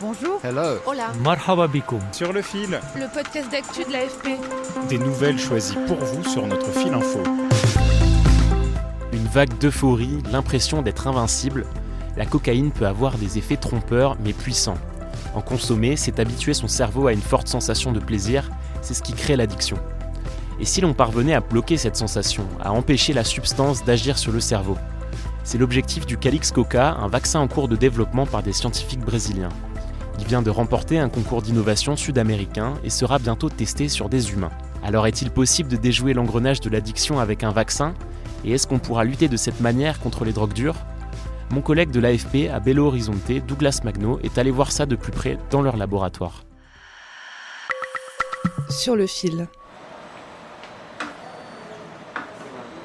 Bonjour. Hello. Hola. Marhaba bikoum. Sur le fil, Le podcast d'actu de l'AFP. des nouvelles choisies pour vous sur notre fil info. Une vague d'euphorie, l'impression d'être invincible. La cocaïne peut avoir des effets trompeurs mais puissants. En consommer, c'est habituer son cerveau à une forte sensation de plaisir, c'est ce qui crée l'addiction. Et si l'on parvenait à bloquer cette sensation, à empêcher la substance d'agir sur le cerveau? C'est l'objectif du Calix Coca, un vaccin en cours de développement par des scientifiques brésiliens. Il vient de remporter un concours d'innovation sud-américain et sera bientôt testé sur des humains. Alors est-il possible de déjouer l'engrenage de l'addiction avec un vaccin? Et est-ce qu'on pourra lutter de cette manière contre les drogues dures? Mon collègue de l'AFP à Belo Horizonte, Douglas Magno, est allé voir ça de plus près dans leur laboratoire. Sur le fil.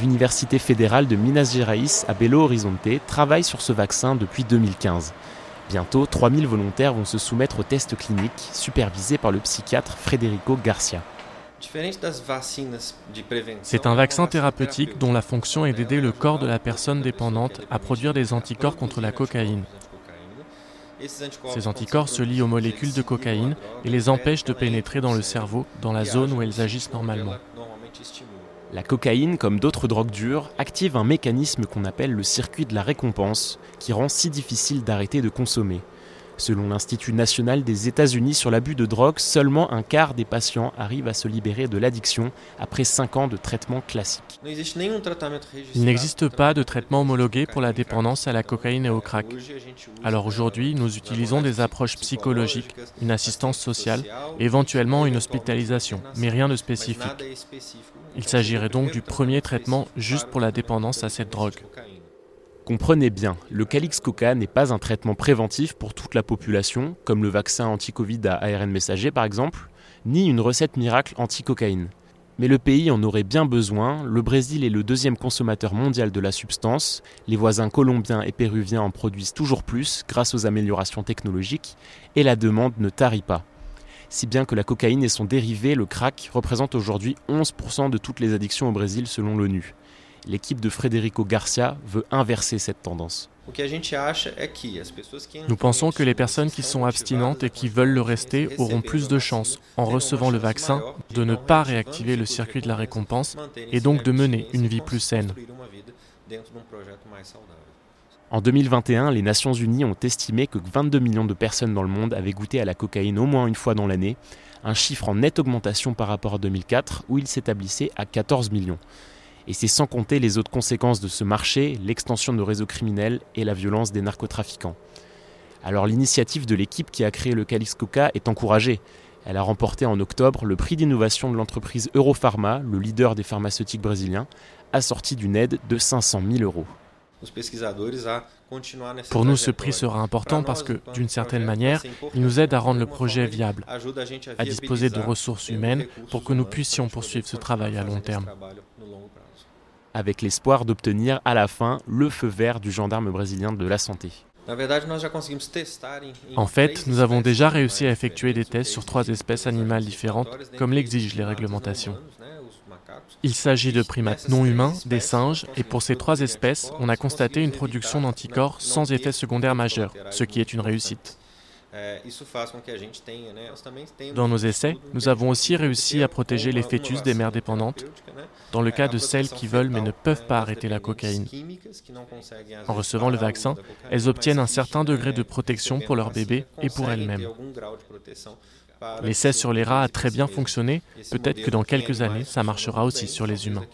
L'Université fédérale de Minas Gerais à Belo Horizonte travaille sur ce vaccin depuis 2015. Bientôt, 3000 volontaires vont se soumettre aux tests cliniques supervisés par le psychiatre Frederico Garcia. C'est un vaccin thérapeutique dont la fonction est d'aider le corps de la personne dépendante à produire des anticorps contre la cocaïne. Ces anticorps se lient aux molécules de cocaïne et les empêchent de pénétrer dans le cerveau, dans la zone où elles agissent normalement. La cocaïne, comme d'autres drogues dures, active un mécanisme qu'on appelle le circuit de la récompense, qui rend si difficile d'arrêter de consommer. Selon l'Institut national des États-Unis sur l'abus de drogue, seulement un quart des patients arrivent à se libérer de l'addiction après 5 ans de traitement classique. Il n'existe pas de traitement homologué pour la dépendance à la cocaïne et au crack. Alors aujourd'hui, nous utilisons des approches psychologiques, une assistance sociale, éventuellement une hospitalisation, mais rien de spécifique. Il s'agirait donc du premier traitement juste pour la dépendance à cette drogue. Comprenez bien, le Calix Coca n'est pas un traitement préventif pour toute la population, comme le vaccin anti-Covid à ARN messager par exemple, ni une recette miracle anti-cocaïne. Mais le pays en aurait bien besoin, le Brésil est le deuxième consommateur mondial de la substance, les voisins colombiens et péruviens en produisent toujours plus grâce aux améliorations technologiques, et la demande ne tarit pas. Si bien que la cocaïne et son dérivé, le crack, représentent aujourd'hui 11% de toutes les addictions au Brésil selon l'ONU. L'équipe de Frederico Garcia veut inverser cette tendance. Nous pensons que les personnes qui sont abstinentes et qui veulent le rester auront plus de chances, en recevant le vaccin, de ne pas réactiver le circuit de la récompense et donc de mener une vie plus saine. En 2021, les Nations Unies ont estimé que 22 millions de personnes dans le monde avaient goûté à la cocaïne au moins une fois dans l'année, un chiffre en nette augmentation par rapport à 2004 où il s'établissait à 14 millions. Et c'est sans compter les autres conséquences de ce marché, l'extension de nos réseaux criminels et la violence des narcotrafiquants. Alors l'initiative de l'équipe qui a créé le Calix Coca est encouragée. Elle a remporté en octobre le prix d'innovation de l'entreprise Europharma, le leader des pharmaceutiques brésiliens, assorti d'une aide de 500 000 euros. Pour nous, ce prix sera important parce que, d'une certaine manière, il nous aide à rendre le projet viable, à disposer de ressources humaines pour que nous puissions poursuivre ce travail à long terme. Avec l'espoir d'obtenir à la fin le feu vert du gendarme brésilien de la santé. En fait, nous avons déjà réussi à effectuer des tests sur trois espèces animales différentes, comme l'exigent les réglementations. Il s'agit de primates non humains, des singes, et pour ces trois espèces, on a constaté une production d'anticorps sans effet secondaire majeur, ce qui est une réussite. Dans nos essais, nous avons aussi réussi à protéger les fœtus des mères dépendantes, dans le cas de celles qui veulent mais ne peuvent pas arrêter la cocaïne. En recevant le vaccin, elles obtiennent un certain degré de protection pour leur bébé et pour elles-mêmes. L'essai sur les rats a très bien fonctionné, peut-être que dans quelques années, ça marchera aussi sur les humains.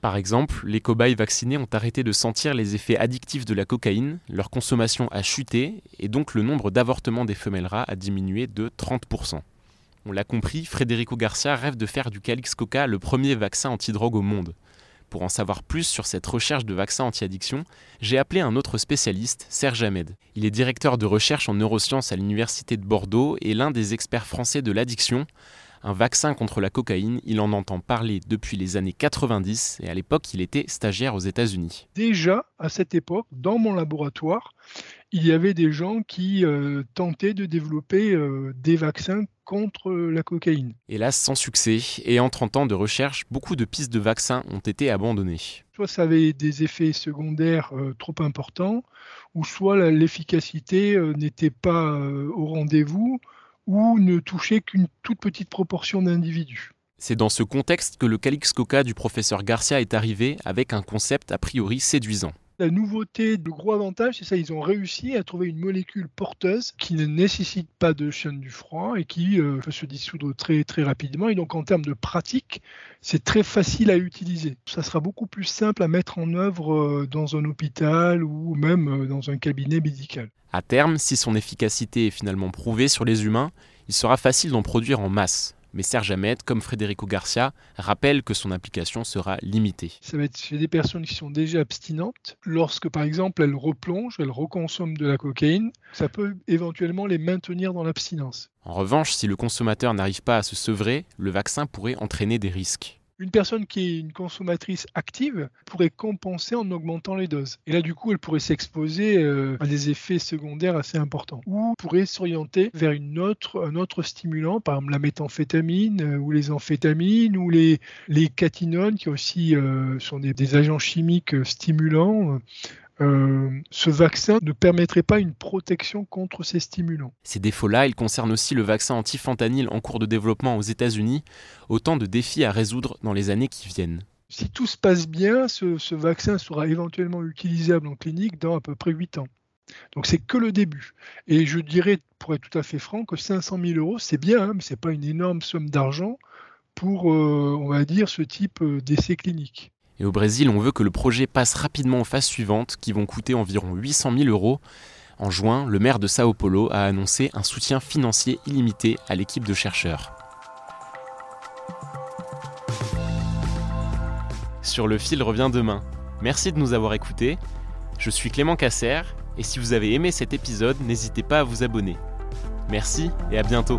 Par exemple, les cobayes vaccinés ont arrêté de sentir les effets addictifs de la cocaïne, leur consommation a chuté et donc le nombre d'avortements des femelles rats a diminué de 30%. On l'a compris, Federico Garcia rêve de faire du Calix Coca le premier vaccin antidrogue au monde. Pour en savoir plus sur cette recherche de vaccins anti-addiction, j'ai appelé un autre spécialiste, Serge Ahmed. Il est directeur de recherche en neurosciences à l'Université de Bordeaux et l'un des experts français de l'addiction. Un vaccin contre la cocaïne, il en entend parler depuis les années 90 et à l'époque il était stagiaire aux États-Unis. Déjà, à cette époque, dans mon laboratoire, il y avait des gens qui euh, tentaient de développer euh, des vaccins contre la cocaïne. Hélas, sans succès, et en 30 ans de recherche, beaucoup de pistes de vaccins ont été abandonnées. Soit ça avait des effets secondaires euh, trop importants, ou soit l'efficacité n'était pas au rendez-vous, ou ne touchait qu'une toute petite proportion d'individus. C'est dans ce contexte que le Calix Coca du professeur Garcia est arrivé avec un concept a priori séduisant. La nouveauté, le gros avantage, c'est ça, ils ont réussi à trouver une molécule porteuse qui ne nécessite pas de chaîne du froid et qui euh, peut se dissoudre très très rapidement. Et donc en termes de pratique, c'est très facile à utiliser. Ça sera beaucoup plus simple à mettre en œuvre euh, dans un hôpital ou même euh, dans un cabinet médical. À terme, si son efficacité est finalement prouvée sur les humains, il sera facile d'en produire en masse mais Serge Ahmed, comme Federico Garcia, rappelle que son application sera limitée. Ça va être chez des personnes qui sont déjà abstinentes. Lorsque, par exemple, elles replongent, elles reconsomment de la cocaïne, ça peut éventuellement les maintenir dans l'abstinence. En revanche, si le consommateur n'arrive pas à se sevrer, le vaccin pourrait entraîner des risques. Une personne qui est une consommatrice active pourrait compenser en augmentant les doses. Et là, du coup, elle pourrait s'exposer euh, à des effets secondaires assez importants. Ou pourrait s'orienter vers un autre stimulant, par exemple la méthamphétamine euh, ou les amphétamines ou les, les catinones, qui aussi euh, sont des, agents chimiques stimulants. Euh, ce vaccin ne permettrait pas une protection contre ces stimulants. Ces défauts-là, ils concernent aussi le vaccin anti-fentanyl en cours de développement aux États-Unis, autant de défis à résoudre dans les années qui viennent. Si tout se passe bien, ce, vaccin sera éventuellement utilisable en clinique dans à peu près 8 ans. Donc c'est que le début. Et je dirais, pour être tout à fait franc, que 500 000 euros, c'est bien, hein, mais ce n'est pas une énorme somme d'argent pour, euh, on va dire, ce type euh, d'essai clinique. Et au Brésil, on veut que le projet passe rapidement aux phases suivantes, qui vont coûter environ 800 000 euros. En juin, le maire de Sao Paulo a annoncé un soutien financier illimité à l'équipe de chercheurs. Sur le fil revient demain. Merci de nous avoir écoutés. Je suis Clément Casser, et si vous avez aimé cet épisode, n'hésitez pas à vous abonner. Merci et à bientôt.